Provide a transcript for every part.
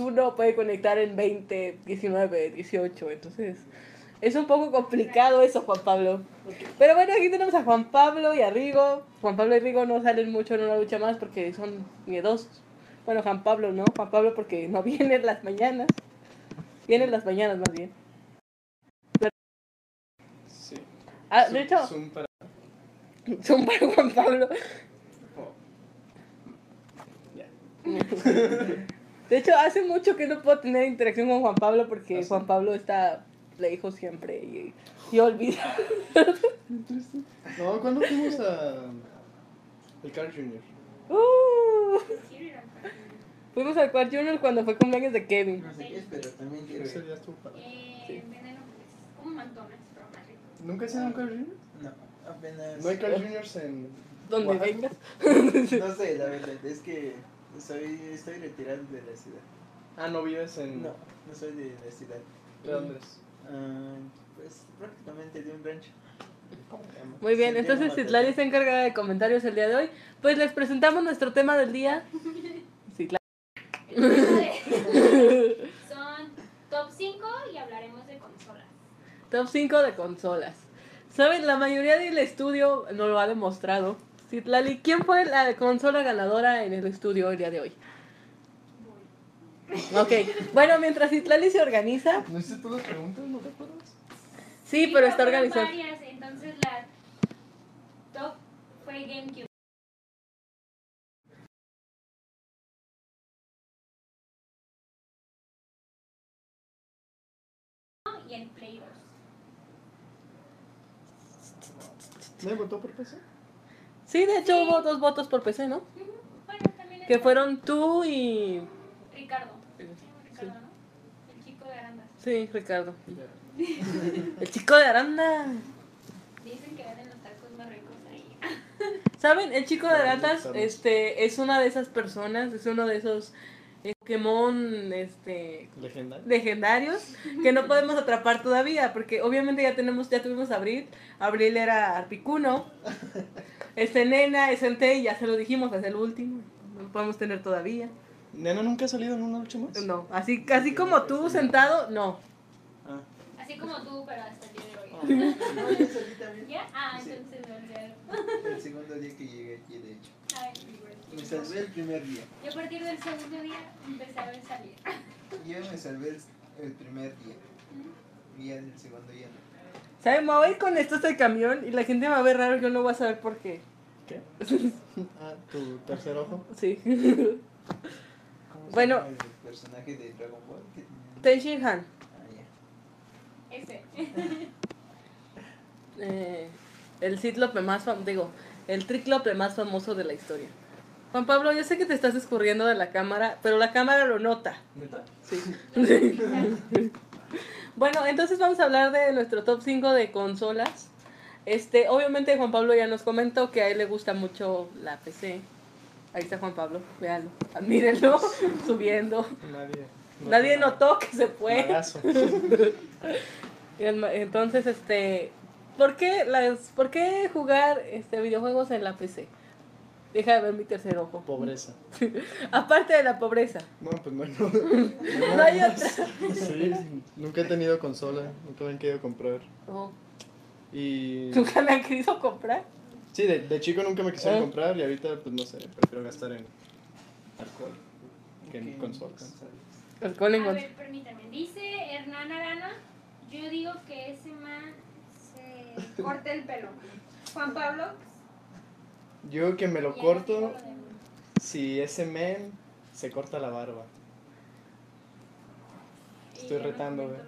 uno puede conectar en 20, 19, 18. Entonces, es un poco complicado eso, Juan Pablo. Pero bueno, aquí tenemos a Juan Pablo y a Rigo. Juan Pablo y Rigo no salen mucho en una lucha más porque son miedosos. Bueno, Juan Pablo no. Juan Pablo porque no viene en las mañanas. Viene en las mañanas más bien. Sí. Ah, de hecho, Zoom para... son para Juan Pablo. oh. Ya. De hecho, hace mucho que no puedo tener interacción con Juan Pablo porque ¿Ah? Juan Pablo está lejos siempre y, y olvida. No, ¿cuándo fuimos a... El Carl Jr.? Uh, fuimos al Quad Junior cuando fue cumpleaños de Kevin. No sé qué es, pero también quiero Ese día estuvo padre. Eh, veneno, pues, como McDonald's, pero más rico. ¿Nunca has ido a un Carl Jr.? No, apenas. No hay Carl Jr.s en... Donde Oaxaca? vengas. No sé, la verdad, es que soy, estoy retirado de la ciudad. Ah, ¿no vives en...? No, no soy de la ciudad. ¿De dónde es? Ah, pues prácticamente de un rancho. Muy bien, Se entonces Citlali está encargada de comentarios el día de hoy. Pues les presentamos nuestro tema del día. Citlali. El tema de- Son top 5 y hablaremos de consolas. Top 5 de consolas. Saben, la mayoría del estudio no lo ha demostrado. Citlali, ¿quién fue la consola ganadora en el estudio el día de hoy? Ok, bueno, mientras Citlali se organiza. ¿No hiciste todas las preguntas? ¿No te acuerdas? Sí, pero está fueron organizado. varias, entonces la top fue GameCube. Y el Play 2. ¿Me votó por PC? Sí, de hecho Sí. hubo dos votos por PC, ¿no? Bueno, también Que fueron tú y... Ricardo. Sí. Ricardo, ¿no? El chico de Arandas. Sí, Ricardo. El chico de Aranda. Dicen que venden los tacos más ricos ahí. ¿Saben? El chico de estamos. este, es una de esas personas, es uno de esos eh, Pokémon este, Legendario. legendarios que no podemos atrapar todavía, porque obviamente ya tenemos, ya tuvimos a Abril, Abril era Arpicuno, este Nena, es Entei, ya se lo dijimos, es el último, no lo podemos tener todavía. ¿Nena nunca ha salido en una lucha más? No, así, así como tú sentado, no. Ah. Así como tú, pero hasta el día de hoy. No, yo salí también. ¿Ya? Ah, Sí. entonces me olvidé. El segundo día que llegué aquí, de hecho. Ay, Me salvé el primer día. Yo a partir del segundo día empecé a ver salir. Yo me salvé el, el primer día. Y el segundo día no. ¿Saben? Me voy a ir con esto hasta el camión y la gente me va a ver raro, yo no voy a saber por qué. ¿Qué? Ah, tu tercer ojo. Sí. ¿Cómo se Bueno. llama El personaje de Dragon Ball. Tenshin Han. Ah, ya. Ese. eh, el cíclope más famoso, digo, el triclope más famoso de la historia. Juan Pablo, yo sé que te estás escurriendo de la cámara, pero la cámara lo nota. ¿Neta? Sí. Bueno, entonces vamos a hablar de nuestro top 5 de consolas. Este, obviamente Juan Pablo ya nos comentó que a él le gusta mucho la PC. Ahí está Juan Pablo, véanlo, admírenlo, subiendo. Nadie. Nadie notó que se fue. Entonces, este, ¿por qué las, por qué jugar este videojuegos en la PC? Deja de ver mi tercer ojo. Pobreza. Aparte de la pobreza. No, pues no, no. No hay otra. Sí, nunca he tenido consola, nunca me han querido comprar. Oh, Y ¿Nunca me han querido comprar? sí, de, de chico nunca me quisieron Ah. comprar y ahorita pues no sé, prefiero gastar en alcohol que en consolas. El Colin A ver, permítame. Dice Hernán Arana. Yo digo que ese man se corta el pelo. Juan Pablo. Yo que me lo corto si ese men se corta la barba. Estoy retando, güey.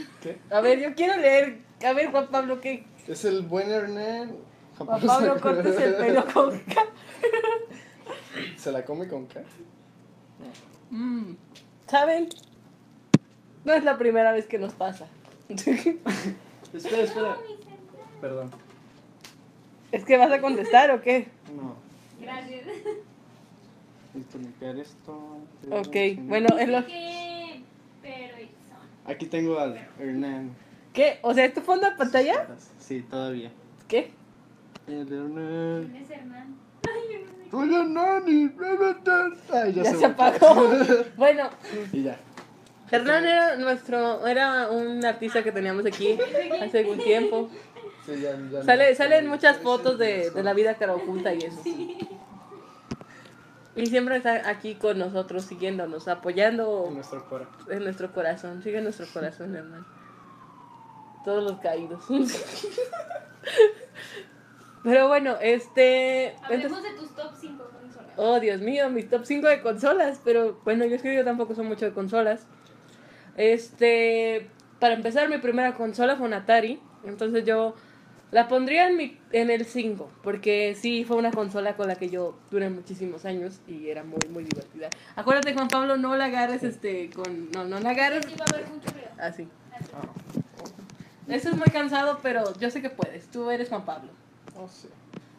¿Qué? A ver, yo quiero leer. A ver, Juan Pablo, ¿qué? Es el buen Hernán. Juan Pablo, cortes el pelo con ca- ¿Se la come con K? Mm, ¿Saben? No es la primera vez que nos pasa. Espera, espera. Perdón. ¿Es que vas a contestar o qué? No. Gracias. Necesito limpiar esto. Ok, bueno, en lo... ¿Qué? Pero son. Aquí tengo al Hernán. ¿Qué? O sea, ¿es tu fondo de pantalla? Sí, todavía. ¿Qué? El Hernán. ¿Quién es Hernán? Ay, yo no sé Ay, Ya se apagó. Bueno, Y ya. Hernán era nuestro, era un artista que teníamos aquí hace un tiempo. Sí, ya, ya Sale, salen muchas fotos de, de la vida cara oculta y eso. Y siempre está aquí con nosotros, siguiéndonos, apoyando En nuestro cora. en nuestro corazón. Sigue en nuestro corazón, hermano. Todos los caídos. Pero bueno, este... entonces- Hablemos de tus top 5 consolas. Oh, Dios mío, mi top 5 de consolas. Pero bueno, yo es que yo tampoco soy mucho de consolas. Este, para empezar, mi primera consola fue un Atari. Entonces yo la pondría en, mi, en el 5. Porque sí, fue una consola con la que yo duré muchísimos años y era muy, muy divertida. Acuérdate, Juan Pablo, no la agarres este, con. No, no la agarres. Sí, va a haber mucho ruido. Así. Así. Eso es muy cansado, pero yo sé que puedes. Tú eres Juan Pablo. Oh, sí.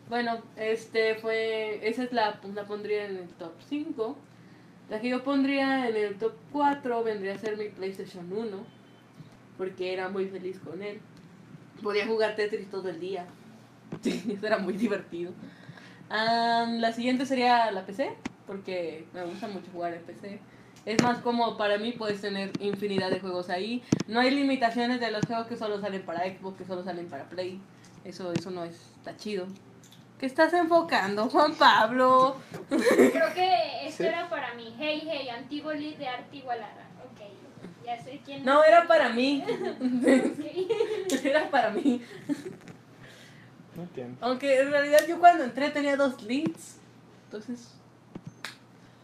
Bueno, este fue. Esa es la, la pondría en el top 5. La que yo pondría en el top 4 vendría a ser mi PlayStation 1. Porque era muy feliz con él. Podía jugar Tetris todo el día. Sí, eso era muy divertido. Am, la siguiente sería la PC. Porque me gusta mucho jugar en PC. Es más cómodo para mí, puedes tener infinidad de juegos ahí. No hay limitaciones de los juegos que solo salen para Xbox, que solo salen para Play. Eso, eso no está chido. ¿Qué estás enfocando, Juan Pablo? Creo que esto Sí. era para mí. Hey, hey, antiguo lead de arte igualada. Ok, ya sé quién. No, era para mí. Era para mí. No entiendo. Aunque en realidad yo cuando entré tenía dos leads. Entonces.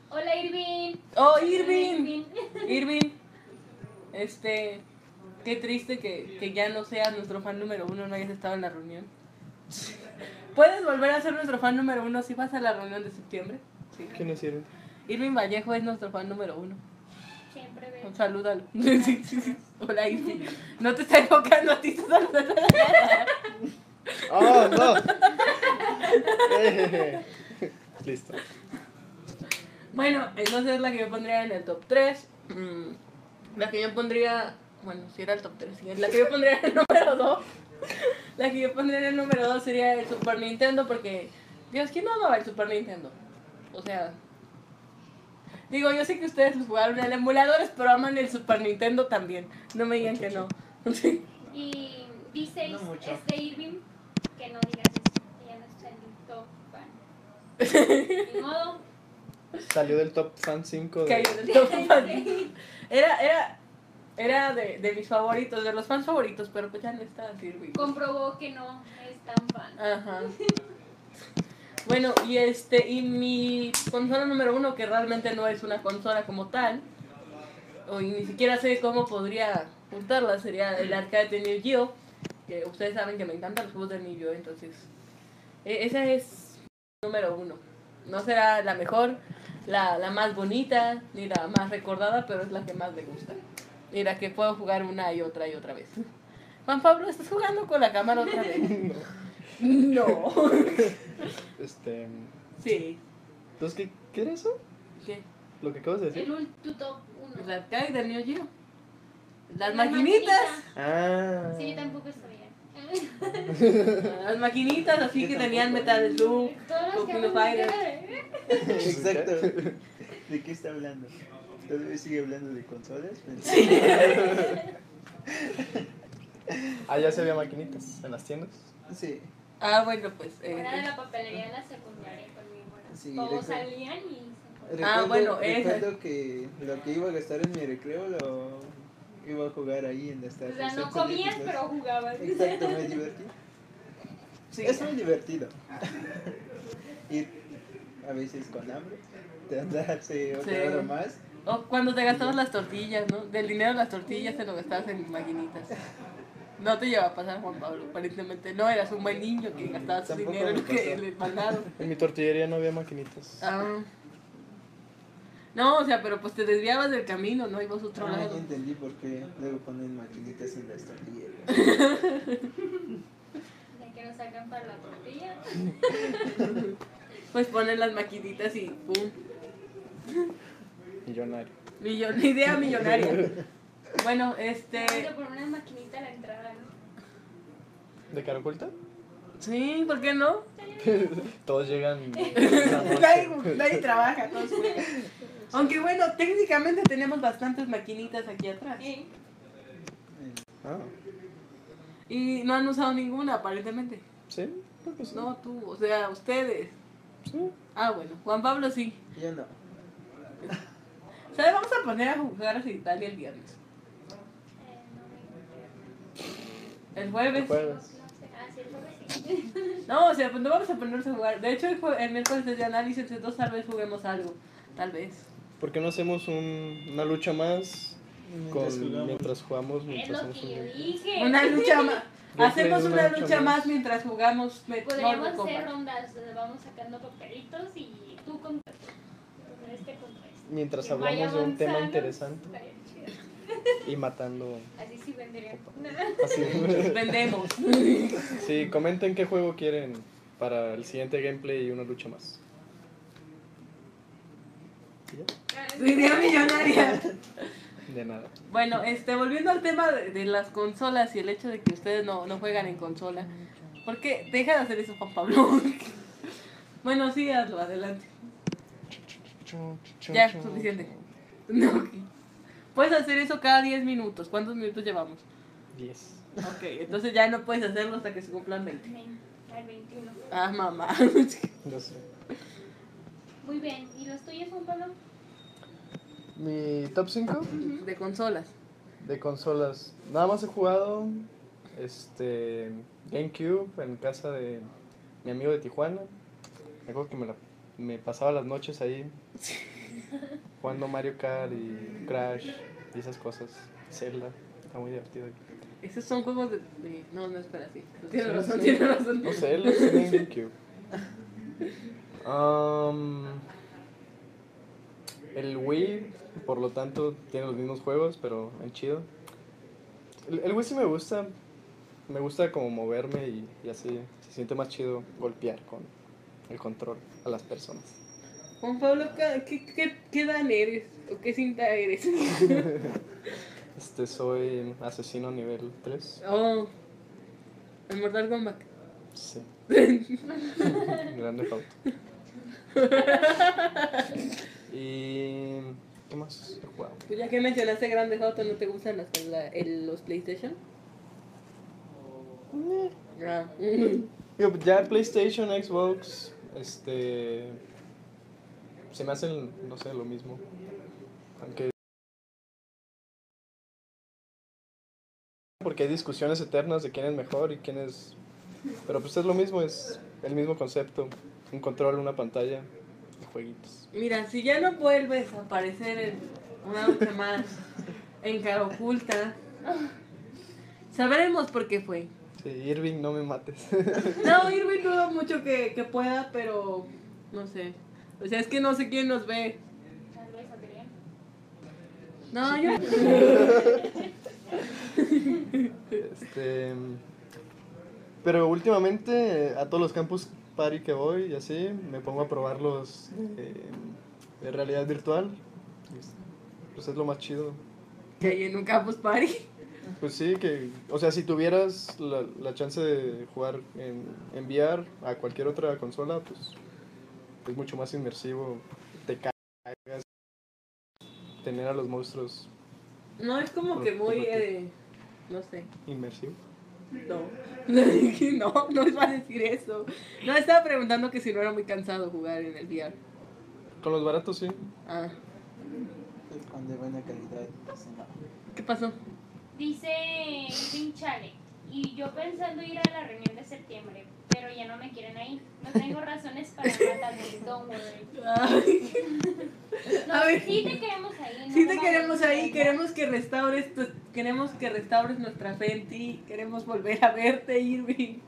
Hola, Irving. ¡Oh, Hola, Irving! Irving. Este. Qué triste que, que ya no seas nuestro fan número uno, no hayas estado en la reunión. ¿Puedes volver a ser nuestro fan número uno si vas a la reunión de septiembre? Sí. ¿Quién es Irving? Irving Vallejo es nuestro fan número uno. Siempre veo. Salúdalo. Sí, sí, sí. Hola. No te está enfocando a ti, tú salúdalo. ¡Oh, no! Eh, Listo. Bueno, entonces es la que yo pondría en el top 3. La que yo pondría. Bueno, si era el top 3. La que yo pondría en el número 2. La que yo pondría en el número 2 sería el Super Nintendo porque. Dios, ¿quién no amaba el Super Nintendo? O sea. Digo, yo sé que ustedes jugaron en emuladores, pero aman el Super Nintendo también. No me digan que no. Sí. Y dice No mucho. es de Irving que no digas eso. que ya no está en el top fan. Ni modo. Salió del top fan 5 de... Cayó del top fan. Era, era, era de, de mis favoritos, de los fans favoritos, pero pues ya no está Sirvi. Comprobó que no es tan fan. Ajá. Bueno, y este, y mi consola número uno, que realmente no es una consola como tal, ni siquiera sé cómo podría juntarla, sería el arcade de Neo Geo, que ustedes saben que me encantan los juegos de Neo Geo, entonces, e- esa es número uno. No será la mejor, la, la más bonita, ni la más recordada, pero es la que más me gusta. Y la que puedo jugar una y otra y otra vez. Juan Pablo, ¿estás jugando con la cámara otra vez? No. Este... Sí. Entonces, ¿qué, ¿qué era eso? ¿Qué? ¿Lo que acabas de El decir? ul- tu top El 1. arcade del Neo Geo. Las La maquinitas. Ah. Sí, yo tampoco sabía. Las maquinitas así Yo que tenían Metal Slug, Todas las que Coquino vamos a Fighter. ver. Exacto. ¿De qué está hablando? ¿Todavía sigue hablando de consolas? Ah, ya se había maquinitas en las tiendas. Sí. Ah, bueno, pues. eh, Fuera de la papelería de la secundaria conmigo. era- Sí, Todos salían y se Ah, Recuerdo- bueno, esa. Recuerdo que lo que iba a gastar en mi recreo lo iba a jugar ahí en las O tardes. sea, no comías, clases. pero jugabas. Exacto, me divertí. sí. Es muy divertido. Ir a veces con hambre, tardarse otra Sí. hora más. O cuando te gastabas las tortillas, ¿no? Del dinero de las tortillas te lo gastabas en maquinitas. No te lleva a pasar, Juan Pablo, aparentemente. No eras un buen niño que gastaba su dinero en lo que le mandaron. En mi tortillería no había maquinitas. Ah. No, o sea, pero pues te desviabas del camino, ¿no? Ibas a otro Ah, ya lado. entendí por qué luego ponen maquinitas en las tortilleras. De que nos sacan para la tortilla. Pues ponen las maquinitas y ¡pum! Millonario. Millon idea millonaria. Bueno, este. Poner una maquinita a la entrada, ¿no? ¿De cara oculta? Sí, ¿por qué no? Todos llegan. nadie, nadie trabaja, todos juegan. Aunque bueno, técnicamente tenemos bastantes maquinitas aquí atrás. Eh, Ah, Y no han usado ninguna, aparentemente. ¿sí? Creo que sí. No, tú, o sea, ustedes. Sí. Ah, bueno, Juan Pablo sí. Yo no. Sea, vamos a poner a jugar a Italia el viernes. eh, no me El jueves. El jueves. No sé. Ah, sí, el jueves sí. No, o sea, pues no vamos a ponernos a jugar. De hecho, el, el miércoles es de análisis, entonces tal vez juguemos algo. Tal vez. ¿Por qué no hacemos un- una lucha más Mientras con, jugamos. mientras jugamos? Es Mientras lo hacemos que yo dije. Una lucha más. Hacemos una lucha más mientras jugamos. me- Podríamos hacer rondas donde vamos sacando papelitos y tú contra este contra este. Mientras Que hablamos de un tema interesante. Y matando. Así sí vendría. Así. Vendemos. sí, comenten qué juego quieren para el siguiente gameplay y una lucha más. Idea millonaria. De nada. Bueno, este, volviendo al tema de, de las consolas y el hecho de que ustedes no, no juegan en consola. ¿Por qué? Deja de hacer eso, Juan Pablo. bueno, sí, hazlo, adelante. Ya, suficiente. No, ok. Puedes hacer eso cada 10 minutos. ¿Cuántos minutos llevamos? 10. Ok, entonces ya no puedes hacerlo hasta que se cumplan 20. Ven, Al 21. Ah, mamá. No sé. Muy bien. ¿Y los tuyos, Juan Pablo? Mi top 5 De consolas. de consolas. Nada más he jugado este GameCube en casa de mi amigo de Tijuana. Me acuerdo que me, la- me pasaba las noches ahí jugando Mario Kart y Crash y esas cosas. Zelda. Está muy divertido. Esos son juegos de. de- No, no, sí. Tienes Sí, razón, sí. tienes razón. No sé, los en GameCube. Um, el Wii, por lo tanto, tiene los mismos juegos, pero en chido. El, el Wii sí me gusta. Me gusta como moverme y, y así. Se siente más chido golpear con el control a las personas. Juan Pablo, ¿qué, qué, qué, dan eres? ¿O qué cinta eres? Este, soy asesino nivel 3. oh. El Mortal Kombat. Sí. Grande Auto. y. ¿Qué más jugado? Pues ya que mencionaste Grande Auto, ¿no te gustan las, la- el- los PlayStation? Ah. Digo, pues, ya PlayStation, Xbox, este. Se me hacen, no sé, lo mismo. Aunque. Porque hay discusiones eternas de quién es mejor y quién es. Pero pues es lo mismo, es el mismo concepto. Un control, una pantalla y jueguitos. Mira, si ya no vuelves a aparecer en una lucha más en cara oculta, sabremos por qué fue. Sí, Irving, no me mates. No, Irving dudo mucho que, que pueda, pero no sé. O sea, es que no sé quién nos ve. No, yo. Este, pero últimamente a todos los campus party que voy y así, me pongo a probar los eh, de realidad virtual. Pues es lo más chido. Que hay en un campus party. Pues sí, que, o sea, si tuvieras la, la chance de jugar en, en VR a cualquier otra consola, pues es mucho más inmersivo. Te cagas. Tener a los monstruos No, es como que muy. eh, no sé. inmersivos. No. No, no es para decir eso. No, estaba preguntando que si no era muy cansado jugar en el VR. Con los baratos, sí. Ah, Es con de buena calidad. pues. ¿qué pasó? Dice Irving Chale. Y yo pensando ir a la reunión de septiembre, pero ya no me quieren ahí. No tengo razones para matarme. Don't worry. No, A ver. sí te queremos ahí. no sí te queremos ahí, queremos que restaures, tu- queremos que restaures nuestra fe en ti, queremos volver a verte, Irving.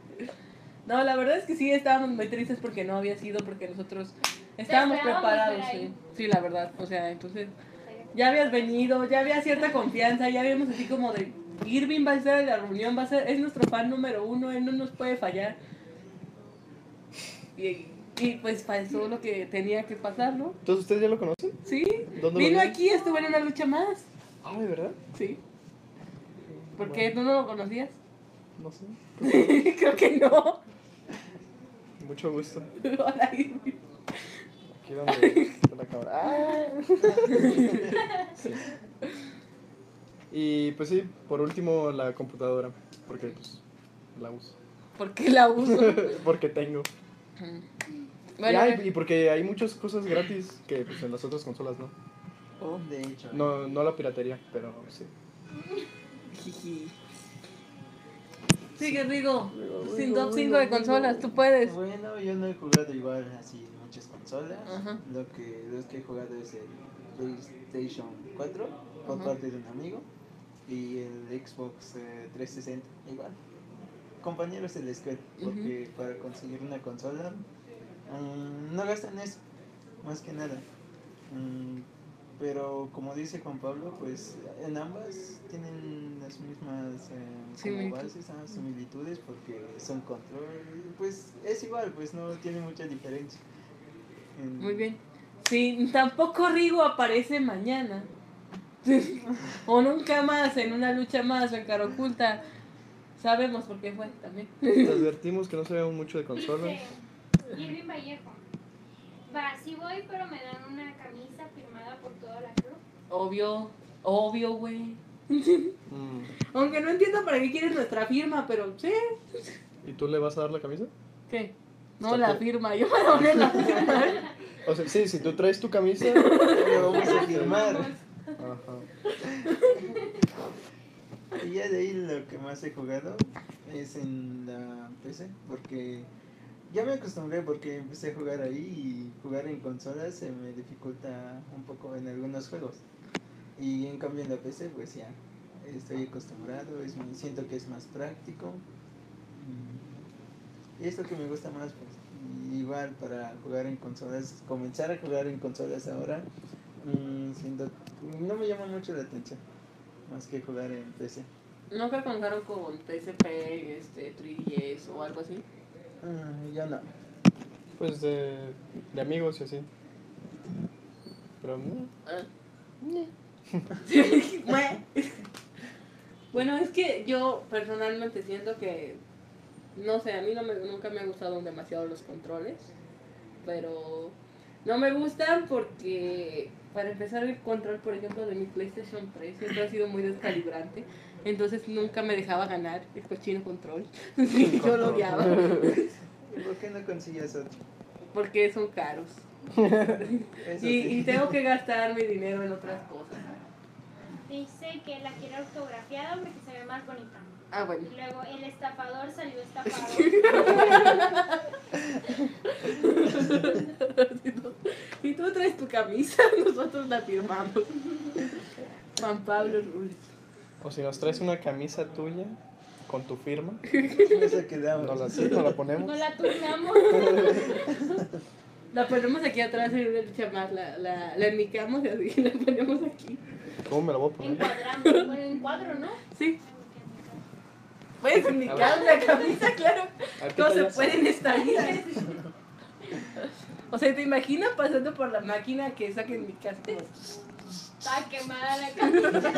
No, la verdad es que sí estábamos muy tristes porque no había sido, porque nosotros estábamos preparados, sí. Sí, la verdad, o sea, entonces ya habías venido, ya había cierta confianza, ya habíamos así como de Irving va a estar en la reunión, va a ser, es nuestro fan número uno, él no nos puede fallar. Y, y pues pasó lo que tenía que pasar, ¿no? Entonces, ¿ustedes ya lo conocen? Sí, ¿Dónde vino aquí, estuvo en una lucha más. Ah, ¿de verdad? Sí. ¿Por qué? ¿Tú no lo conocías? No sé. Creo que no. Mucho gusto. Hola. Aquí donde está la cámara. ¡Ah! Sí. Y pues sí, por último la computadora, porque pues la uso. ¿Por qué la uso? porque tengo. Y, Bueno, hay- y porque hay muchas cosas gratis que pues, en las otras consolas no. oh, De hecho. No, no la piratería, pero sí. jiji. Sigue, Rigo. Rigo, Sin top 5 Rigo, de consolas, tú puedes. Bueno, yo no he jugado igual así muchas consolas. Ajá. Lo que los que he jugado es el PlayStation 4 por Ajá. parte de un amigo y el Xbox eh, 360 igual. Compañeros de la escuela, porque para conseguir una consola mm, no gastan eso, más que nada. Mm, pero como dice Juan Pablo, pues en ambas tienen las mismas eh, bases, ah, similitudes, porque son control, pues es igual, pues no tiene mucha diferencia. En- Muy bien. Sí, tampoco Rigo aparece mañana. o nunca más en una lucha más en cara oculta. Sabemos por qué fue también. Te advertimos que no sabemos mucho de consolas. Irving Vallejo. Va, sí voy, pero me dan una camisa firmada por toda la club. Obvio, obvio, güey. Mm. Aunque no entiendo para qué quieres nuestra firma, pero sí. ¿Y tú le vas a dar la camisa? ¿Qué? No, la firma, yo me doné la firma. O sea, sí, si tú traes tu camisa. Lo vamos a firmar. Ajá. Y ya de ahí lo que más he jugado es en la PC, porque ya me acostumbré porque empecé a jugar ahí y jugar en consolas se me dificulta un poco en algunos juegos. Y en cambio en la PC pues ya estoy acostumbrado, es, siento que es más práctico. Mm, Y es lo que me gusta más pues. Igual para jugar en consolas, comenzar a jugar en consolas ahora, mm, siento, no me llama mucho la atención más que jugar en PC. Nunca contaron con PSP, este, 3DS o algo así. Ah, ya no. Pues de, de amigos y así. Pero no. Mue. bueno, es que yo personalmente siento que, no sé, a mí no me, nunca me han gustado demasiado los controles, pero no me gustan porque, para empezar, el control, por ejemplo, de mi PlayStation 3 siempre ha sido muy descalibrante, entonces nunca me dejaba ganar el cochino control, Sí, yo lo odiaba, ¿Y por qué no consigues otro? porque son caros. Eso Y, sí. y tengo que gastar mi dinero en otras cosas. Dice que la quiere autografiada porque se ve más bonita. Ah, bueno. Y luego el estafador salió estafado. Si tú, si tú traes tu camisa, nosotros la firmamos. Juan Pablo Ruiz. O si nos traes una camisa tuya con tu firma, nos la, sí, nos la ponemos. No la turnamos. La ponemos aquí atrás en el chamar, la, la, la enmicamos y así la ponemos aquí. ¿Cómo me la voy a poner? Encuadramos. Bueno, en cuadro, ¿no? Sí. Puedes enmicar una camisa, claro. A ver, ¿qué Todos se pueden estallar. O sea, ¿te imaginas pasando por la máquina que saquen mi casa? Está quemada la camisa.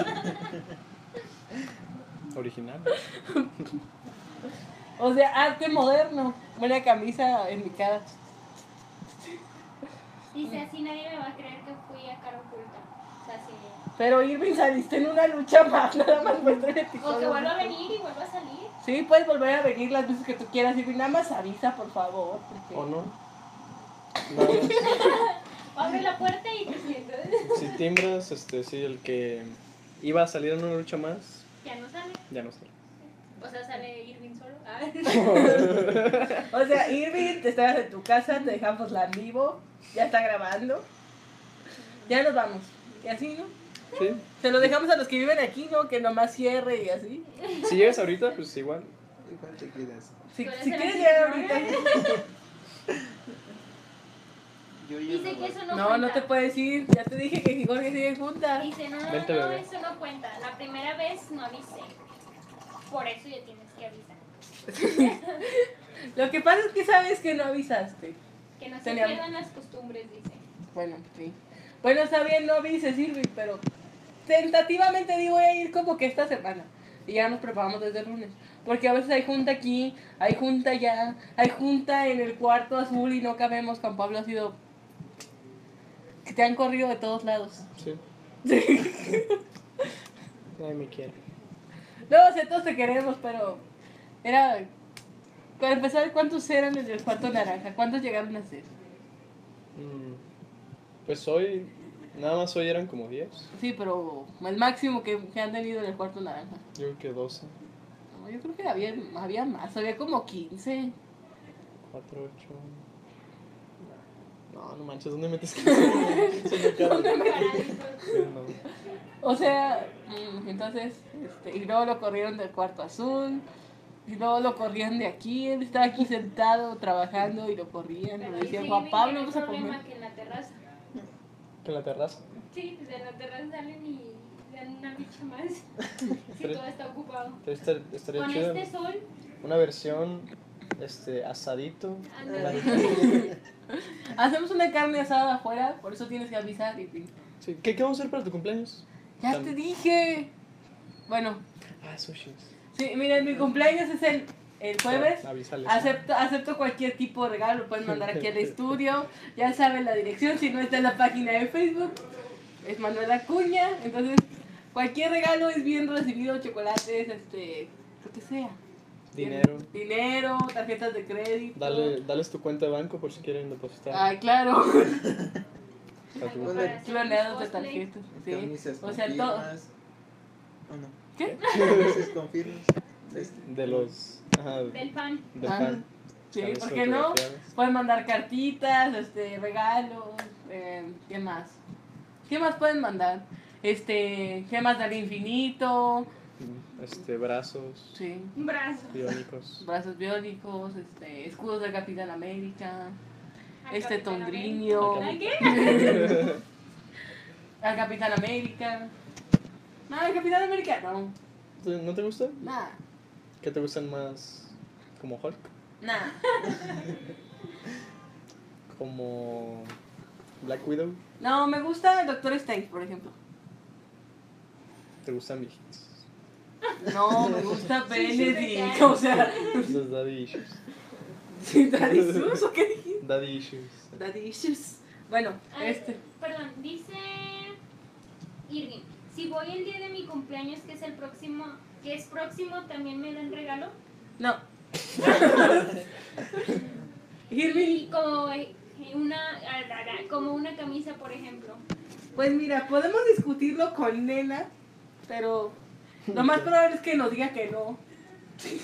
Original. O sea, arte moderno. Buena camisa en mi cara. Dice así nadie me va a creer que fui a cara oculta. O sea, sí. Pero Irving saliste en una lucha más, nada más muéstrame tu O que vuelva a venir y vuelva a salir. Sí, puedes volver a venir las veces que tú quieras, Irving. Nada más avisa, por favor. porque- ¿O no? Abre la puerta y te sientas. Si timbras, este, sí, el que iba a salir en una lucha más, Ya no sale. ya no sale. O sea, sale Irving solo. Ah. O sea, Irving, te estabas en tu casa, te dejamos la en vivo, ya está grabando. Ya nos vamos. Y así, ¿no? Sí. Se lo dejamos a los que viven aquí, ¿no? Que nomás cierre y así. Si llegas ahorita, pues igual. Igual te quedas. Si, si quieres llegar ahorita. Dice que eso no, No, cuenta. no te puedes ir. Ya te dije que Jorge sigue junta. Dice, no, no, Vente, no, bebé. eso no cuenta. La primera vez no avisé. Por eso ya tienes que avisar. Lo que pasa es que sabes que no avisaste. Que no se pierdan las costumbres, dice. Bueno, sí. Bueno, está bien, no avises, Irving, pero tentativamente digo voy a ir como que esta semana. Y ya nos preparamos desde el lunes. Porque a veces hay junta aquí, hay junta allá, hay junta en el cuarto azul y no cabemos. Juan Pablo ha sido... Que te han corrido de todos lados. Sí. Nadie me quiere. No, o sea, todos te queremos, pero era... Para empezar, ¿cuántos eran en el cuarto naranja? ¿Cuántos llegaron a ser? Mm, Pues hoy, nada más hoy eran como 10. Sí, pero el máximo que, que han tenido en el cuarto naranja. Yo creo que 12, No, yo creo que había, había más, había como 15. 4, 8. No, no manches, ¿dónde metes 15? Se me. O sea, mm, entonces, este, y luego lo corrieron del cuarto azul, y luego lo corrían de aquí, él estaba aquí sentado trabajando y lo corrían, y le decían, sí Juan Pablo, que no vamos hay a problema comer. que en la terraza. Que en la terraza. Sí, desde la terraza salen y dan una lucha más. Si todo está ocupado. Estar- Con chido este sol, una versión este, asadito. ándale. Hacemos una carne asada afuera, por eso tienes que avisar. Y, Sí. ¿Qué, ¿Qué vamos a hacer para tu cumpleaños? ya te dije. Bueno, Ah, sushis. sí, miren, mi cumpleaños es el, el jueves. Avísales. Acepto, acepto cualquier tipo de regalo, lo pueden mandar aquí al estudio. Ya saben la dirección, si no está en la página de Facebook. Es Manuel Acuña. Entonces, cualquier regalo es bien recibido, chocolates, este, lo que sea. Dinero. Dinero, tarjetas de crédito. Dale, dales tu cuenta de banco por si quieren depositar. Ay, claro. Cloneados de cosplay. tarjetas. Sí. O sea, todo. ¿Qué? Camisas con firmas. Este, De los. Ajá, Del fan. del Ah, fan. Sí, ¿por qué no? Pueden mandar cartitas, este, regalos, eh, ¿qué más? ¿Qué más pueden mandar? Este, gemas del infinito, Este, brazos sí, Un brazo. biónicos. brazos biónicos, este, escudos del Capitán América, Al este Capitán tondrinio, ¿Al qué? al Capitán América. No, el Capitán América no, ¿No te gusta? nada, ¿Qué te gustan más? ¿Como Hulk? nada. ¿Como Black Widow? No, me gusta el Doctor Strange, por ejemplo. ¿Te gustan viejitos? No, me gusta Benedict, o sea, Los daddy issues. ¿sí, Daddy Issues o qué dijiste? Daddy issues. Daddy Issues. Bueno, Ah, este. Perdón, dice Irving, si voy el día de mi cumpleaños, que es el próximo, que es próximo, ¿también me dan regalo? No. Y Irving, como eh, una, como una camisa, por ejemplo. pues mira, podemos discutirlo con Nena, pero lo más probable es que nos diga que no.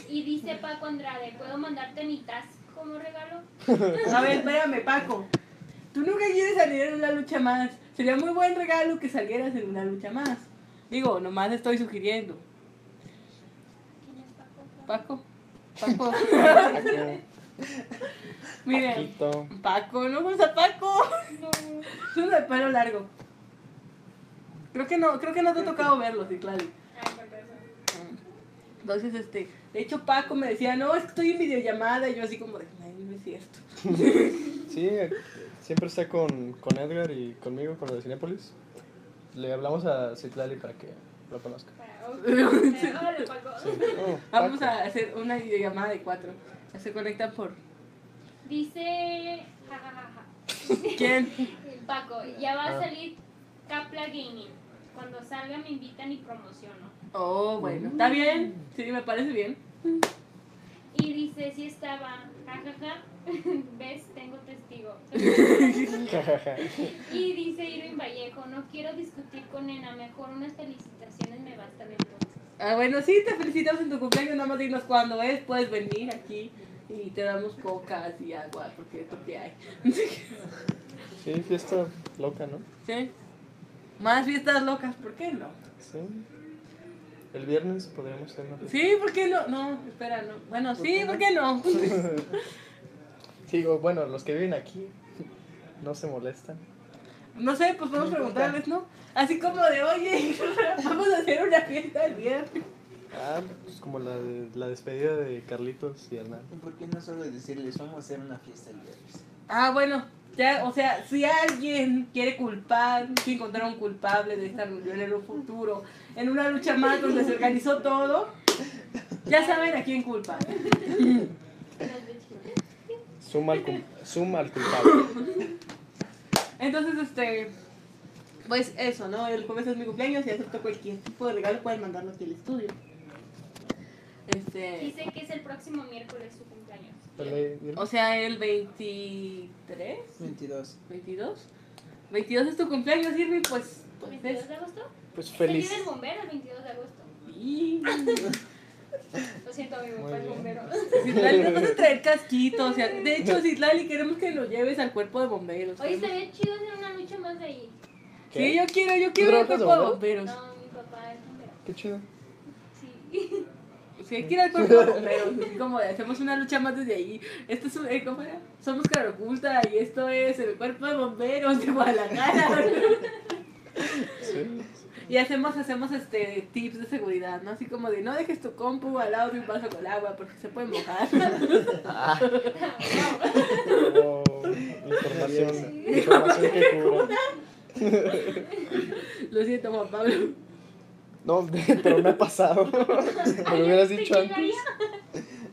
Y dice Paco Andrade, ¿puedo mandarte mi tas como regalo? A ver, espérame, Paco. Tú nunca quieres salir en una lucha más. Sería muy buen regalo que salieras en una lucha más. Digo, nomás estoy sugiriendo. ¿Quién es Paco? Paco. Paco. Paco, Miren, Paquito. Paco, no vamos a Paco. No. Es uno de pelo largo. Creo que no, creo que no te ha tocado verlo, sí, claro. Entonces, este, de hecho Paco me decía, no, es que estoy en videollamada, y yo así como de, ay, no es cierto. Sí, eh, siempre está con, con Edgar y conmigo, con lo de Cinépolis. Le hablamos a Citlali para que lo conozca. Sí. Oh, Vamos a hacer una videollamada de cuatro. Se conecta por... Dice, ja, ja, ja, ja. ¿Quién? Paco, ya va a Ah. salir Capla Gaming. Cuando salga me invitan y promociono. Oh, bueno, está bien. Sí, me parece bien. Y dice, si estaba, jajaja, ves, tengo testigo. y dice Irving Vallejo, no quiero discutir con Nena, mejor unas felicitaciones me bastan entonces. Ah, bueno, sí, te felicitamos en tu cumpleaños, nada más dinos cuándo es, puedes venir aquí y te damos cocas y agua, porque es lo que hay. Sí, fiesta loca, ¿no? ¿Sí? Más fiestas locas, ¿por qué no? Sí. El viernes podríamos hacer una. Sí, ¿por qué no? No, espera, no. Bueno, sí, ¿por qué no? Sí, bueno, los que viven aquí no se molestan. No sé, pues podemos preguntarles, ¿no? Así como de, oye, vamos a hacer una fiesta el viernes. Ah, pues como la, de, la despedida de Carlitos y Hernán. ¿Por qué no solo decirles vamos a hacer una fiesta el viernes? Ah, bueno, Ya, o sea, si alguien quiere culpar, si encontrar un culpable de esta reunión en un futuro, en una lucha más donde se organizó todo, ya saben a quién culpa. Suma al, suma al culpable. Entonces, este, pues eso, ¿no? El jueves es mi cumpleaños y acepto cualquier tipo de regalo, pueden mandarlo aquí al estudio. Este, Dice que es el próximo miércoles su cumpleaños. O sea, el 23, 22. 22. 22 es tu cumpleaños, Irving, pues, pues ¿22 es... de agosto? Pues Es feliz. del bombero el 22 de agosto. Y- Lo siento, amigo, para el bombero. Citlali, nos vas a traer casquitos. o sea, de hecho, Citlali, queremos que lo lleves al cuerpo de bomberos. Oye, estaría chido hacer una lucha más de ahí. Sí, yo quiero, yo quiero el trabajas de cuerpo de bombero? bomberos. No, mi papá es bombero. Qué chido. Sí. Sí, hay que ir al cuerpo de bomberos. Así como de, hacemos una lucha más desde ahí. Esto es un, eh, ¿cómo era? Somos cara oculta y esto es el cuerpo de bomberos de Guadalajara. Sí. Y hacemos, hacemos este tips de seguridad, ¿no? Así como de no dejes tu compu al lado de un vaso con agua porque se puede mojar. Ah. Oh, información, información que cubro. Lo siento, Juan Pablo. No, pero me ha pasado. Me lo hubieras dicho ¿quién antes.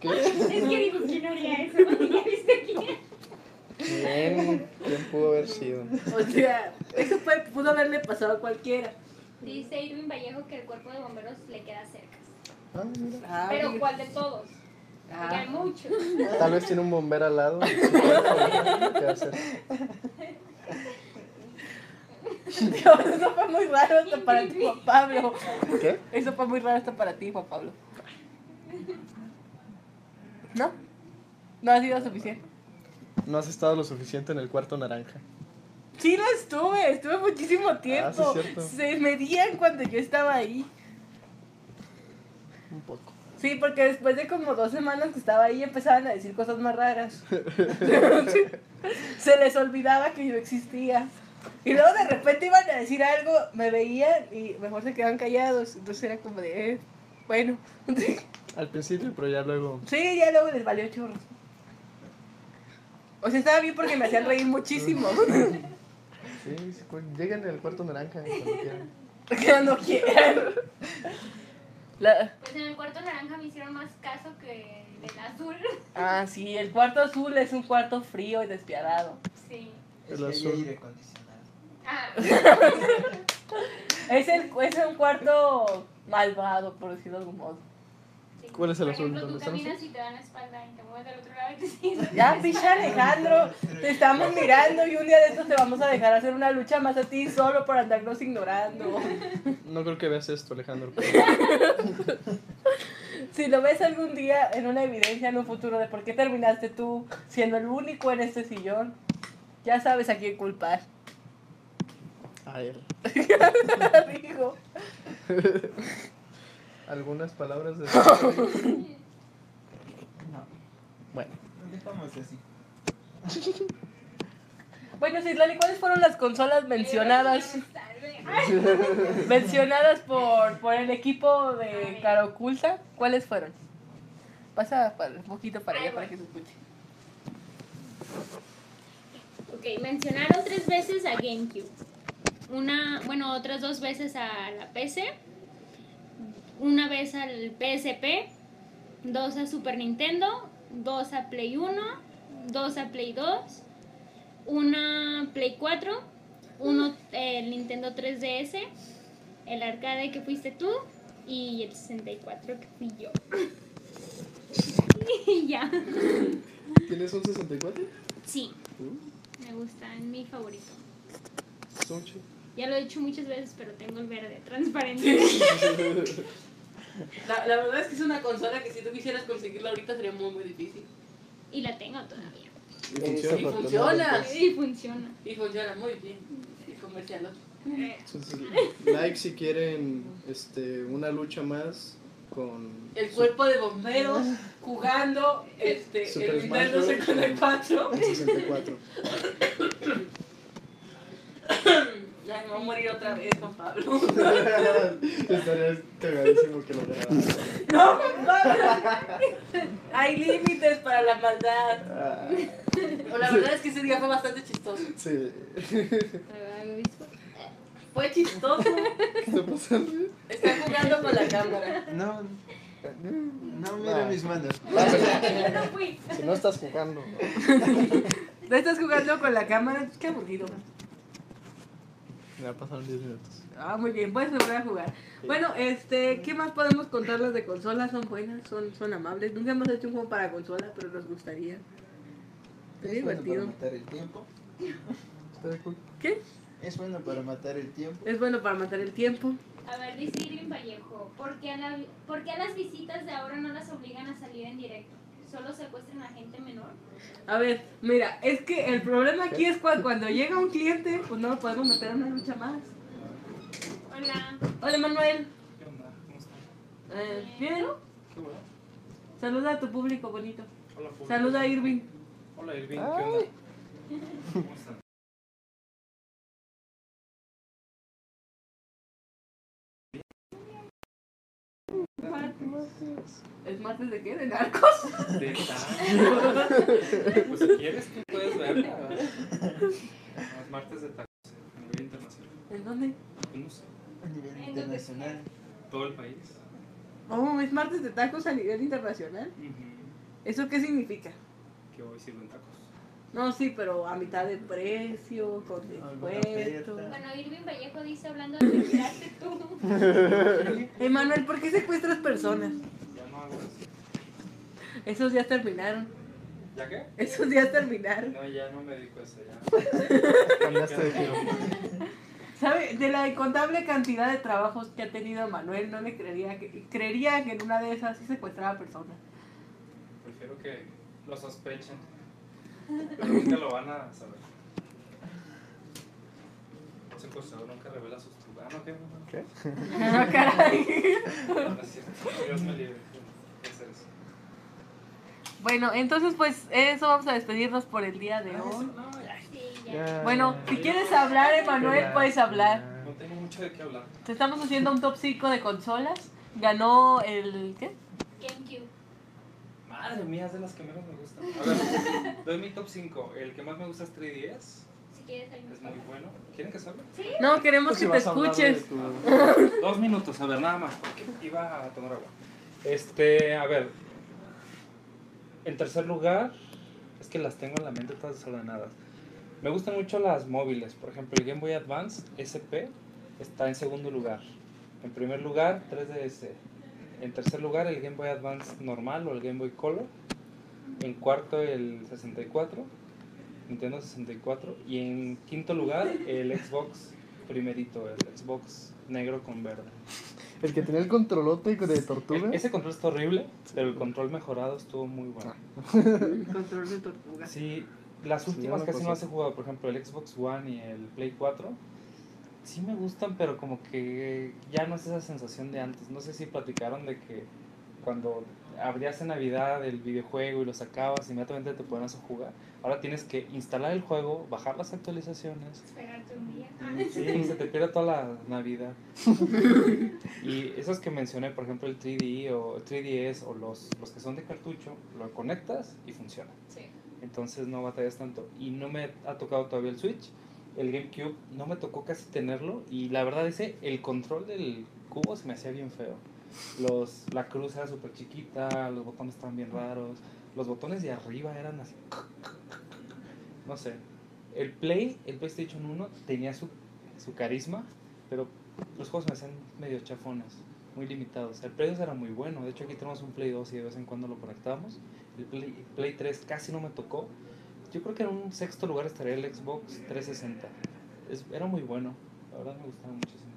¿Qué? Es que digo, ¿quién haría eso? ¿Ya viste quién? ¿Quién? ¿Quién pudo haber sido? O sea, eso fue, pudo haberle pasado a cualquiera. Dice Irving Vallejo que el cuerpo de bomberos le queda cerca. Ah, mira. Ah, Pero. ¿cuál de todos? Ah. Porque hay muchos. Tal vez tiene un bombero al lado. Dios, eso fue muy raro hasta para ti, Juan Pablo. ¿Qué? Eso fue muy raro hasta para ti, Juan Pablo. ¿No? No ha sido suficiente. No has estado lo suficiente en el cuarto naranja. Sí, lo estuve, estuve muchísimo tiempo. sí, cierto. Se medían cuando yo estaba ahí. Un poco. Sí, porque después de como dos semanas que estaba ahí empezaban a decir cosas más raras. Se les olvidaba que yo existía. Y luego de repente iban a decir algo, me veían y mejor se quedaban callados. Entonces era como de, eh, bueno. Al principio, pero ya luego. Sí, ya luego les valió chorros. O sea, estaba bien porque me hacían reír muchísimo. Sí, sí, lleguen al cuarto naranja cuando quieran. que no quieran. La- Pues en el cuarto naranja me hicieron más caso que en el azul. Ah, sí, el cuarto azul es un cuarto frío y despiadado. Sí. Es El azul. aire acondicionado. Ah, Es, el, es un cuarto malvado, por decirlo de algún modo. Sí. ¿Cuál es el Por azul? ejemplo, ¿Dónde tú caminas y te dan la espalda y te mueves del otro lado y te sigues. Ya, picha Alejandro, te estamos mirando y un día de estos te vamos a dejar hacer una lucha más a ti solo por andarnos ignorando. No creo que veas esto, Alejandro. Si lo ves algún día en una evidencia en un futuro de por qué terminaste tú siendo el único en este sillón, ya sabes a quién culpar. A él. Digo. ¿Algunas palabras de.? No, Bueno, dejamos así. Bueno, Citlali, ¿cuáles fueron las consolas mencionadas? mencionadas por, por el equipo de Cara Oculta? ¿Cuáles fueron? Pasa para, un poquito para allá para que se escuche. Ok, mencionaron tres veces a GameCube. Una, bueno, otras dos veces a la PC. Una vez al PSP. Dos a Super Nintendo. Dos a Play 1. Dos a Play 2. Una Play 4. Uno el Nintendo 3DS. El arcade que fuiste tú. Y el 64 que fui yo. y ya. ¿tienes un 64? Sí, Uh, me gusta, es mi favorito. Ya lo he hecho muchas veces, pero tengo el verde transparente. La, la verdad es que es una consola que si tú quisieras conseguirla ahorita sería muy, muy difícil. y la tengo todavía. Y funciona. Y funciona. Y funciona muy bien. Y comercial. Entonces, like si quieren este, una lucha más con. El cuerpo de bomberos jugando este, Super el Nintendo Bros. 64. 64. Ay, va a morir otra vez, Juan Pablo. Estaría cagadísimo que lo. No, Juan Pablo. Hay límites para la maldad. Ah, O la verdad es que ese día fue bastante chistoso. sí. Fue chistoso. ¿Qué está pasando? Está jugando con la cámara. No, no mira Ah. mis manos. No fui. Si no estás jugando. No estás jugando con la cámara. Qué aburrido. Ya pasaron 10 minutos. Ah, muy bien, puedes volver a jugar. Bueno, este, ¿qué más podemos contarles de consolas? Son buenas, son, son amables. Nunca hemos hecho un juego para consola, pero nos gustaría. Es Es bueno para divertido. matar el tiempo. Cool. ¿Qué? Es bueno para matar el tiempo. Es bueno para matar el tiempo. A ver, dice Irving Vallejo, ¿por qué, a la- ¿por qué a las visitas de ahora no las obligan a salir en directo? ¿Solo secuestran a gente menor? A ver, mira, es que el problema aquí es cuando, cuando llega un cliente, pues no lo podemos meter a una lucha más. Hola. Hola, Manuel. ¿Qué onda? ¿Cómo están? Eh, ¿Bien? Qué bueno. Saluda a tu público bonito. Hola, público. Saluda a Irving. Hola, Irving. ¿Qué onda? ¿Cómo están? ¿Es martes de qué? ¿De narcos? De tacos. Pues si quieres, tú puedes verla. Los martes de tacos a nivel internacional. ¿En dónde? No sé, A nivel internacional. todo el país. Oh, es martes de tacos a nivel internacional. Ujú. ¿Eso qué significa? Que hoy sirven tacos. No, sí, pero a mitad de precio, con descuento. Bueno, Irving Vallejo dice hablando de retirarte tú. Emanuel, ¿por qué secuestras personas? Ya no hago eso. Esos días terminaron. ¿Ya qué? Esos días terminaron. No, ya no me dedico a eso. Ya. Cambiaste de giro. ¿Sabe? De la incontable cantidad de trabajos que ha tenido Manuel, no le creería que creería que en una de esas sí secuestraba personas. Prefiero que lo sospechen. Pero nunca lo van a saber. Un secuestrador nunca revela sus. Ah, no, ¿qué? ¿Qué? Ah, caray. No es cierto. Dios me libre de hacer eso. Bueno, entonces pues eso vamos a despedirnos por el día de No, hoy. no, ya. Sí, ya. Ya. Bueno, si quieres hablar, Emanuel, puedes hablar. No tengo mucho de qué hablar. Te estamos haciendo un top 5 de consolas. Ganó el. ¿Qué? GameCube. Madre mía, es de las que menos me gustan. A ver, doy mi top 5. El que más me gusta es 3DS. Si quieres, ahí Es muy bueno. ¿Quieren que salga? No, queremos Pues que si te escuches. tu- Dos minutos, a ver, nada más, porque iba a tomar agua. Este, a ver. En tercer lugar, es que las tengo en la mente todas desordenadas. Me gustan mucho las móviles. Por ejemplo, el Game Boy Advance SP está en segundo lugar. En primer lugar, 3DS. En tercer lugar, el Game Boy Advance normal o el Game Boy Color. En cuarto, el 64. Nintendo 64. Y en quinto lugar, el Xbox primerito, el Xbox negro con verde. El que tenía el controlote de tortuga. E- ese control está horrible, pero el control mejorado estuvo muy bueno. Control de tortuga. Sí, las últimas casi no las he jugado, por ejemplo el Xbox One y el Play 4. Sí me gustan, pero como que ya no es esa sensación de antes. No sé si platicaron de que cuando abrías en Navidad el videojuego y lo sacabas, inmediatamente te ponías a jugar. Ahora tienes que instalar el juego, bajar las actualizaciones Esperarte un día. Sí, se te pierde toda la Navidad. y esos que mencioné, por ejemplo, el 3D o el 3DS o los, los que son de cartucho, lo conectas y funciona. Sí. Entonces no batallas tanto. Y no me ha tocado todavía el Switch. El GameCube no me tocó casi tenerlo. Y la verdad ese, el control del cubo se me hacía bien feo. Los, la cruz era súper chiquita, los botones estaban bien raros. Los botones de arriba eran así. No sé. El Play, el PlayStation 1 tenía su, su carisma, pero los juegos me hacían medio chafones, muy limitados. El Play 2 era muy bueno, de hecho aquí tenemos un Play 2 y de vez en cuando lo conectamos. El Play, Play 3 casi no me tocó. Yo creo que en un sexto lugar estaría el Xbox 360. Es- era muy bueno, la verdad me gustaba muchísimo.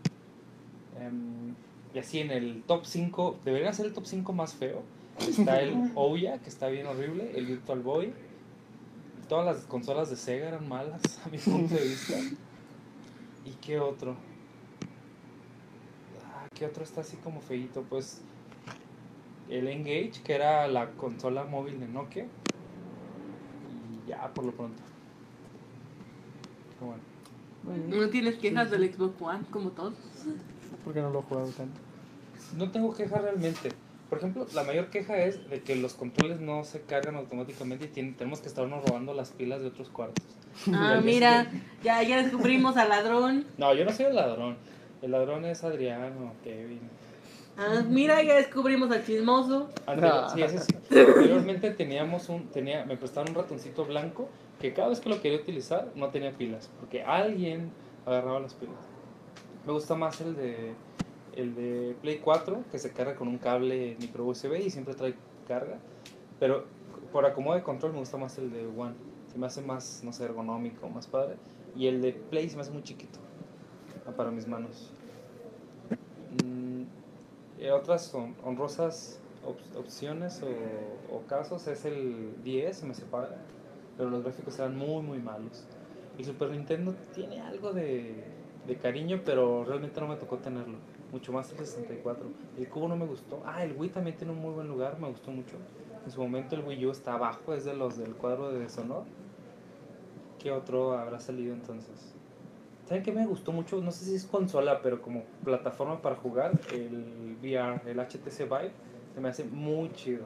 Em, y así en el top 5, debería ser el top 5 más feo. Está el Ouya, que está bien horrible, el Virtual Boy. Todas las consolas de Sega eran malas, a mi punto de vista. ¿Y qué otro? Ah, ¿Qué otro está así como feito? Pues el Engage, que era la consola móvil de Nokia. Ya, por lo pronto. Bueno. No tienes quejas del Xbox One, como todos. Porque no lo he jugado tanto. No tengo queja realmente. Por ejemplo, la mayor queja es de que los controles no se cargan automáticamente y tienen- tenemos que estarnos robando las pilas de otros cuartos. Ah, mira, ya, ya descubrimos al ladrón. No, yo no soy el ladrón. El ladrón es Adriano, Kevin. Ah, mira, ya descubrimos al chismoso. Anterior- Ah. sí, ese sí. Anteriormente teníamos un, tenía, me prestaron un ratoncito blanco que cada vez que lo quería utilizar no tenía pilas, porque alguien agarraba las pilas. Me gusta más el de el de Play 4, que se carga con un cable micro USB y siempre trae carga, pero por acomodo de control me gusta más el de One. Se me hace más, no sé, ergonómico, más padre. Y el de Play se me hace muy chiquito para mis manos. Mm, eh, otras hon- honrosas op- opciones o, casos es el 10, se me separa, pero los gráficos eran muy, muy malos. El Super Nintendo tiene algo de, de cariño, pero realmente no me tocó tenerlo. Mucho más el 64. El cubo no me gustó. Ah, el Wii también tiene un muy buen lugar, me gustó mucho. En su momento el Wii U está abajo, es de los del cuadro de deshonor. ¿Qué otro habrá salido entonces? ¿Saben qué me gustó mucho? No sé si es consola, pero como plataforma para jugar, el VR, el HTC Vive, se me hace muy chido.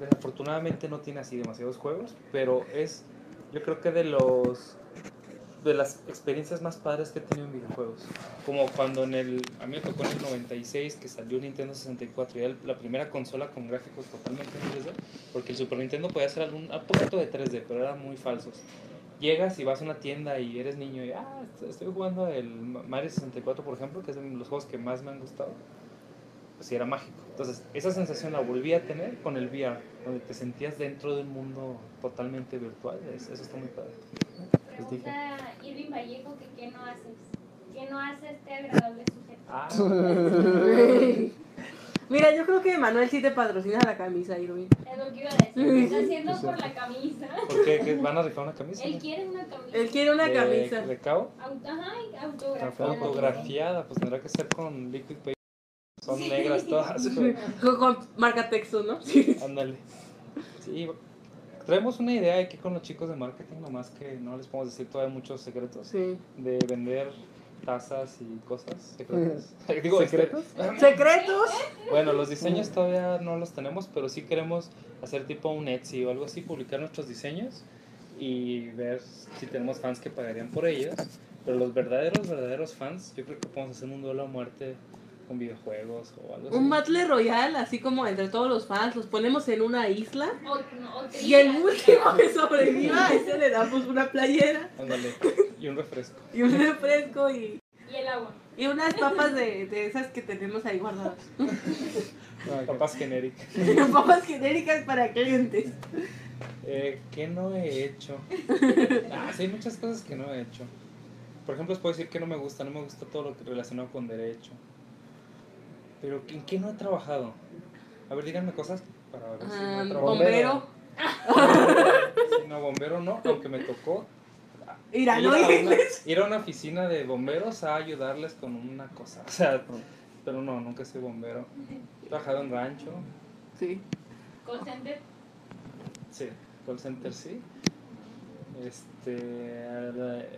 Desafortunadamente no tiene así demasiados juegos, pero es, yo creo que de los de las experiencias más padres que he tenido en videojuegos. Como cuando en el, a mí me tocó en el 96 que salió Nintendo 64 y era la primera consola con gráficos totalmente en 3D, porque el Super Nintendo podía hacer algún, un poquito de 3D, pero eran muy falsos. Llegas y vas a una tienda y eres niño y, ah, est- estoy jugando el Mario 64, por ejemplo, que es de los juegos que más me han gustado. Pues era mágico. Entonces, esa sensación la volví a tener con el VR, donde te sentías dentro de un mundo totalmente virtual. Es- Eso está muy padre. Pregunta Irving Vallejo que qué no haces. ¿Qué no hace este agradable sujeto? Ah, Mira, yo creo que Manuel sí te patrocina la camisa, Irving. Es lo que iba a decir. Está haciendo por la camisa. ¿por qué? ¿Que ¿Van a rifar una camisa? Él quiere una camisa. Él quiere una de, camisa. ¿De cabo? Ajá, autografiada. Autografiada, pues tendrá que ser con liquid paper. Son negras todas. Con, con marca texto, ¿no? Sí. Ándale. Sí, traemos una idea aquí con los chicos de marketing, nomás que no les podemos decir todavía muchos secretos. Sí. De vender tazas y cosas secretas. Digo, este, ¿Secretos? ¿Secretos? bueno, los diseños todavía no los tenemos, pero sí queremos hacer tipo un Etsy o algo así, publicar nuestros diseños y ver si tenemos fans que pagarían por ellos. Pero los verdaderos, verdaderos fans, yo creo que podemos hacer un duelo a muerte con videojuegos o algo así. Un battle royal, así como entre todos los fans, los ponemos en una isla. O, no, o Y el último que sobreviva, a ese le damos una playera Ándale, y un refresco. y un refresco y, Y el agua. y unas papas de, de esas que tenemos ahí guardadas. Ah. Papas genéric. papas genéricas para clientes. Eh, ¿Qué no he hecho? Ah, sí, hay muchas cosas que no he hecho. Por ejemplo, les puedo decir que no me gusta. No me gusta todo lo que relacionado con derecho. Pero ¿en qué no he trabajado? A ver, díganme cosas para ver si no Ah, he trabajado. bombero. Sí, no, bombero no, aunque me tocó Ir a, una, dices. ir a una oficina de bomberos a ayudarles con una cosa. O sea, pero no, nunca he sido bombero. He trabajado en rancho. Sí. Call center. Sí, call center sí. Este,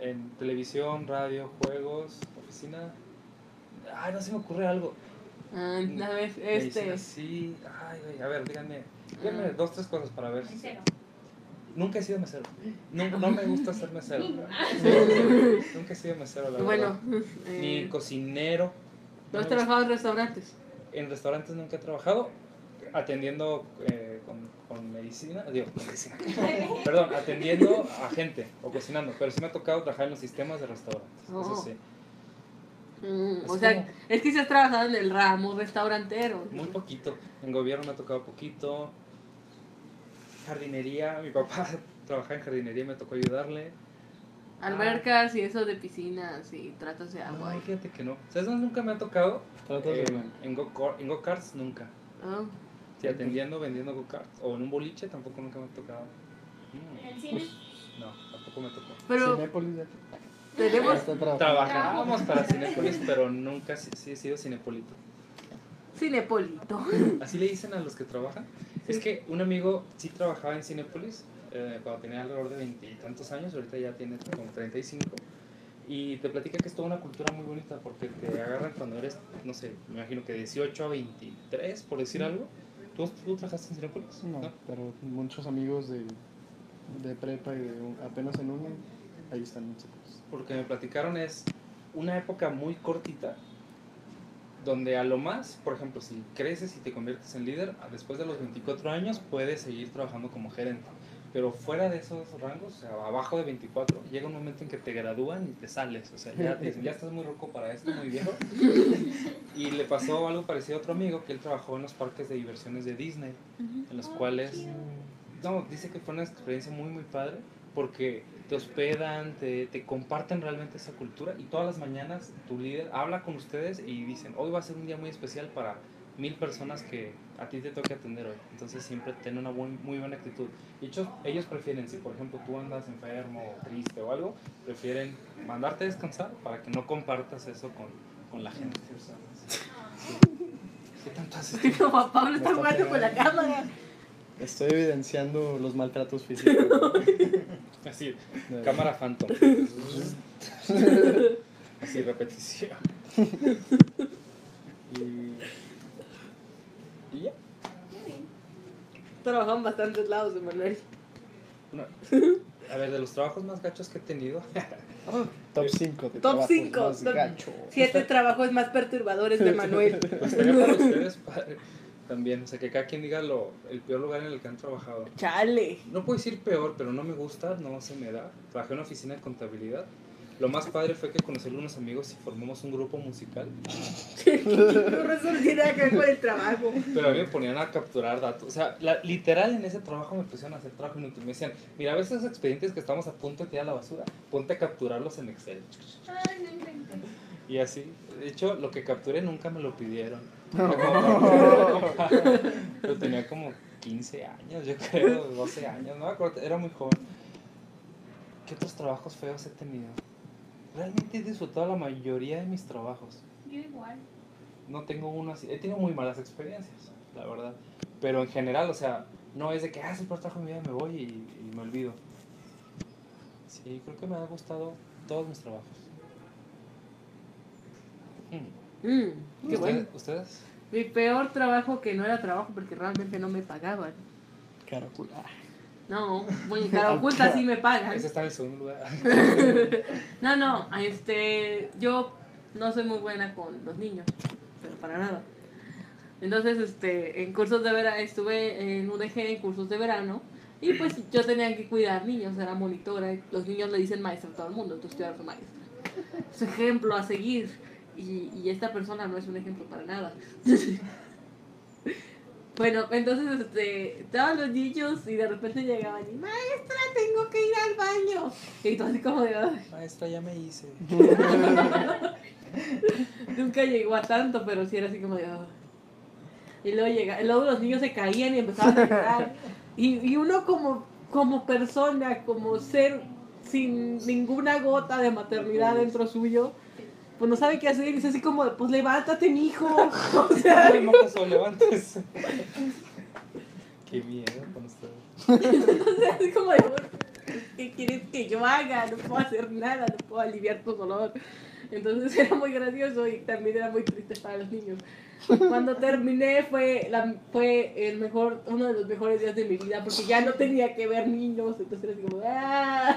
en televisión, radio, juegos, oficina. Ay, no se me ocurre algo. Ah, a ver, este. Medicina, sí. Ay, a ver, díganme. Díganme Ah. dos, tres cosas para ver. Mesero. Nunca he sido mesero. Nunca, no me gusta ser mesero. Nunca he sido mesero, la Bueno, verdad. Ni eh, cocinero. ¿no has trabajado en restaurantes? En restaurantes nunca he trabajado. Atendiendo eh, con, con medicina. Digo, con medicina. Perdón, atendiendo a gente o cocinando. Pero sí me ha tocado trabajar en los sistemas de restaurantes. Eso Oh. sí. Mm, o sea, es que si has trabajado en el ramo restaurantero. Muy poquito. En gobierno me ha tocado poquito. Jardinería. Mi papá trabajaba en jardinería y me tocó ayudarle. Albercas y eso de piscinas y tratos de agua. Ay, fíjate que no. ¿Sabes dónde nunca me ha tocado? De- En, en go- en go-karts nunca. Ah, Sí, atendiendo, vendiendo go-karts. O en un boliche tampoco nunca me ha tocado. En Mm, el cine. No, tampoco me tocó. Pero Cinépolis ya. tenemos trabajando. Trabajábamos para Cinepolis, pero nunca sí, sí he sido cinepolito. Cinepolito. Así le dicen a los que trabajan. Es que un amigo sí trabajaba en Cinepolis eh, cuando tenía alrededor de veintitantos años, ahorita ya tiene como 35. Y te platica que es toda una cultura muy bonita porque te agarran cuando eres, no sé, me imagino que 18 a 23, por decir algo. ¿Tú, tú trabajaste en Cinepolis? No, pero muchos amigos de, de prepa y de un- apenas en uno, ahí están muchos. Porque me platicaron es una época muy cortita donde a lo más, por ejemplo, si creces y te conviertes en líder, después de los 24 años puedes seguir trabajando como gerente. Pero fuera de esos rangos, o sea, abajo de 24, llega un momento en que te gradúan y te sales. O sea, ya te dicen, ya estás muy roco para esto, muy viejo. Y le pasó algo parecido a otro amigo que él trabajó en los parques de diversiones de Disney, en los cuales no, dice que fue una experiencia muy, muy padre porque te hospedan, te, te comparten realmente esa cultura y todas las mañanas tu líder habla con ustedes y dicen, hoy va a ser un día muy especial para mil personas que a ti te toque atender hoy. Entonces siempre ten una buen- muy buena actitud. Y ellos, ellos prefieren, si por ejemplo tú andas enfermo, triste o algo, prefieren mandarte a descansar para que no compartas eso con, con la gente. ¿Qué tanto haces? Pablo está jugando con la cámara. Estoy evidenciando los maltratos físicos. Así, cámara phantom. Así, repetición. Y, y ya. Trabajan bastantes lados de Manuel. No. A ver, de los trabajos más gachos que he tenido, Top 5 de Top trabajos 5. más gacho. Siete trabajos más perturbadores de Manuel. pues para ustedes padre, también. O sea, que cada quien diga lo, el peor lugar en el que han trabajado. Chale. No puedo decir peor, pero no me gusta, no se me da. Trabajé en una oficina de contabilidad. Lo más padre fue que conocí a unos amigos y formamos un grupo musical. No nada que ver con el trabajo. Pero a mí me ponían a capturar datos. O sea, la- literal en ese trabajo me pusieron a hacer trabajo inútil. Me decían, mira, ves esos expedientes que estamos a punto de tirar a la basura. Ponte a capturarlos en Excel. Ay, no inventes. Y así. De hecho, lo que capturé nunca me lo pidieron. Para- Yo tenía como 15 años, yo creo, 12 años. No me acuerdo, era muy joven. ¿Qué otros trabajos feos he tenido? Realmente he disfrutado la mayoría de mis trabajos. Yo igual. no tengo uno así. He tenido muy malas experiencias, la verdad. Pero en general, o sea, no es de que, ah, es el peor trabajo de mi vida, me voy y, y me olvido. Sí, creo que me han gustado todos mis trabajos. Hmm. Mm, qué bueno. ¿Ustedes? Mi peor trabajo que no era trabajo porque realmente no me pagaban. Caracula. No, bueno, cara oculta sí me pagan. Ese está en segundo lugar. No, no, este, yo no soy muy buena con los niños, pero para nada. Entonces, este, en cursos de verano, estuve en UDG en cursos de verano y pues yo tenía que cuidar niños, era monitora. y Los niños le dicen maestra a todo el mundo, entonces yo era su maestra. Es ejemplo a seguir y, y esta persona no es un ejemplo para nada. Bueno, entonces este, estaban los niños y de repente llegaban y, maestra, tengo que ir al baño. Y todo así como de, "Ay". Maestra, ya me hice. Nunca llegó a tanto, pero sí era así como de. "Ah". Y luego llega, y luego los niños se caían y empezaban a llorar. Y, y uno como, como persona, como ser sin ninguna gota de maternidad dentro suyo, pues no sabe qué hacer. Y es así como, pues levántate, mijo. O sea, no pasó, levántese. Qué miedo con ustedes. o sea, así como de, ¿qué quieres que yo haga? No puedo hacer nada, no puedo aliviar tu dolor. Entonces era muy gracioso y también era muy triste para los niños. Cuando terminé fue, la, fue el mejor, uno de los mejores días de mi vida porque ya no tenía que ver niños, entonces era así como, ¡ah!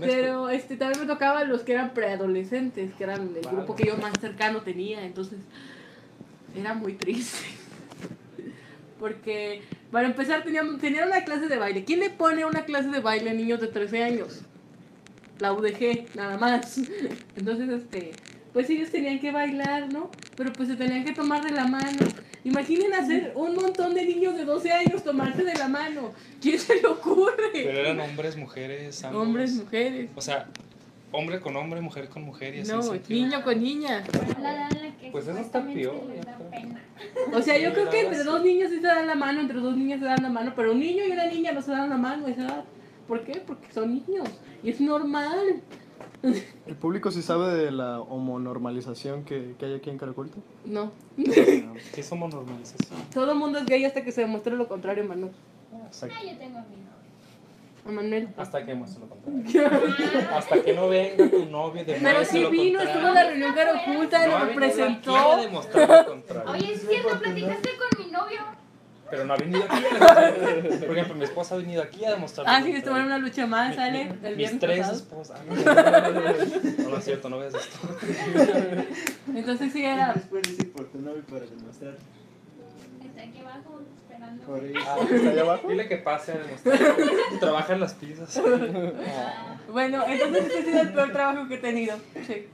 Pero este, también me tocaban los que eran preadolescentes, que eran el Vale. grupo que yo más cercano tenía, entonces era muy triste. Porque, para empezar, teníamos, tenían una clase de baile. ¿Quién le pone una clase de baile a niños de 13 años? La UDG, nada más. Entonces, este, pues ellos tenían que bailar, ¿no? Pero pues se tenían que tomar de la mano. Imaginen hacer un montón de niños de 12 años tomarse de la mano. ¿Quién se le Pero ocurre? eran hombres, mujeres, ambos. Hombres, mujeres. O sea, hombre con hombre, mujer con mujer y así. No, niño con niña. La edad en la que Pues eso está peor. O sea, yo Sí, creo que entre dos niños sí se dan la mano, entre dos niñas se dan la mano, pero un niño y una niña no se dan la mano a esa edad. ¿Por qué? Porque son niños. Y es normal. ¿El público sí sabe de la homonormalización que, que hay aquí en Caracolta? No. ¿Qué es homonormalización? Todo el mundo es gay hasta que se demuestre lo contrario, Manu. Ah, Ah, yo tengo a mi novio. A Manuel. Hasta que demuestre lo contrario. Hasta que no venga tu novio de Pero si vino, estuvo en la reunión cara oculta, no a presentó. demostrar lo contrario. Oye, es cierto, platicaste con mi novio. Pero no ha venido aquí. a- Por ejemplo, mi esposa ha venido aquí a demostrar. Ah, sí, que estuvo en una lucha más, sale Mi- el Mis tres pasado. esposas. Ah, No, no, no es cierto, no veas esto. Entonces sí era. Puedes ir por tu novio para demostrar. Está aquí abajo. Ah, ¿está allá abajo? Dile que pase a demostrar. Trabaja en las pizzas. Bueno, entonces este ha sido el peor trabajo que he tenido. Sí.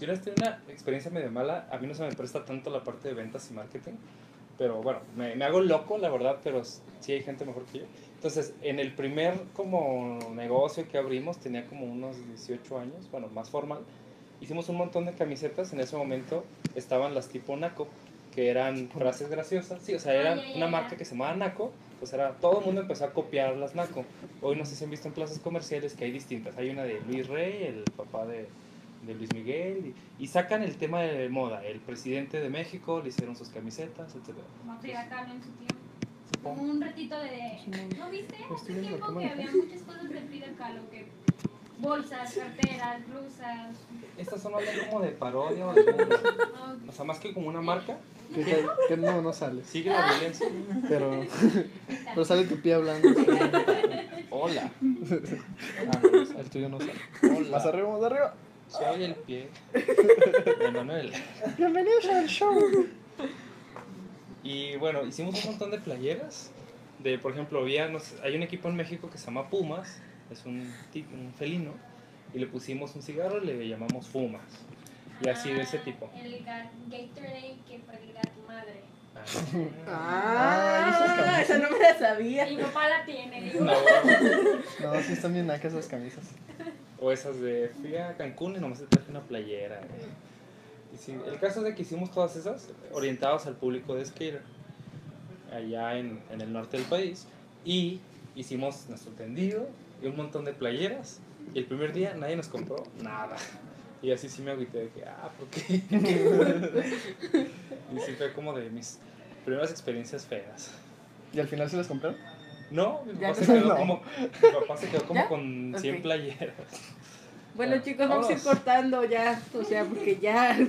Yo les tengo una experiencia medio mala. A mí no se me presta tanto la parte de ventas y marketing. Pero bueno, me, me hago loco, la verdad, pero sí hay gente mejor que yo. Entonces, en el primer como negocio que abrimos, tenía como unos 18 años, bueno, más formal. Hicimos un montón de camisetas. En ese momento estaban las tipo Naco, que eran frases graciosas. Sí, o sea, era una marca que se llamaba Naco. Pues era, todo el mundo empezó a copiar las Naco. Hoy no sé si han visto en plazas comerciales que hay distintas. Hay una de Luis Rey, el papá de, de Luis Miguel, y, y sacan el tema de moda. El presidente de México le hicieron sus camisetas, etc. Como Frida Kahlo en su tiempo. Como un ratito de. ¿No viste? Estoy Hace tiempo que había muchas cosas de Frida Kahlo. Que bolsas, carteras, blusas. Estas son algo como de parodia o de sea, más que como una marca, Que, que- que no, no sale. sigue la violencia. Pero, pero sale tu pie hablando. Hola. Ah, no, el tuyo no sale. Hola. Más arriba, más arriba. Soy el pie de Manuel. Bienvenidos al show. Y bueno, hicimos un montón de playeras. De, por ejemplo, había, no sé, hay un equipo en México que se llama Pumas, es un, un felino, y le pusimos un cigarro y le llamamos Fumas. Y así de ese tipo. El Ga- Gatorade que perdida tu madre. Ah, Ah, camisas. esa no me la sabía. Mi papá la tiene, digo. No, No, sí están bien nacas esas camisas. O esas de fui a Cancún y nomás te traje una playera. Y sí, el caso es de que hicimos todas esas orientadas al público de skater, allá en, en el norte del país. Y hicimos nuestro tendido y un montón de playeras. Y el primer día nadie nos compró nada. Y así sí me agüité de que, ah, ¿por qué? y sí fue como de mis primeras experiencias feas. ¿Y al final se las compraron? No, mi papá, no. se quedó No. como, mi papá se quedó como ¿Ya? con 100 Ok. playeras. Bueno, chicos, vamos a ir cortando ya. O sea, porque ya.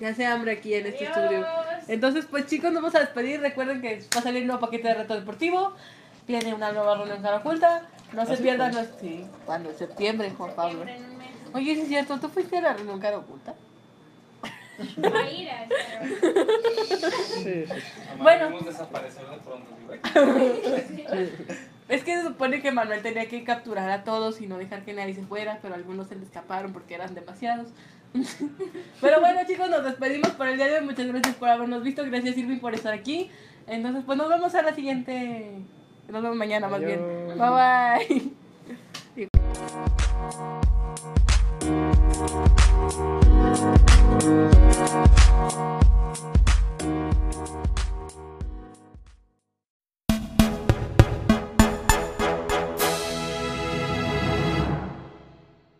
Ya hace hambre aquí en este estudio. Entonces, pues chicos, nos vamos a despedir. Recuerden que va a salir un nuevo paquete de reto deportivo. Viene una nueva reunión cara oculta. No se ¿Ah, sí, pierdan. los- Sí, cuando en septiembre, Juan Pablo. Oye, ¿sí es cierto, ¿tú fuiste a la reunión cara oculta? Sí, sí. Bueno. Es que se supone que Manuel tenía que capturar a todos y no dejar que nadie se fuera, pero algunos se le escaparon porque eran demasiados. pero bueno, chicos, nos despedimos por el día de hoy. Muchas gracias por habernos visto. Gracias, Irving, por estar aquí. Entonces, pues nos vemos a la siguiente. Nos vemos mañana, más bien. Bye bye. We'll be right.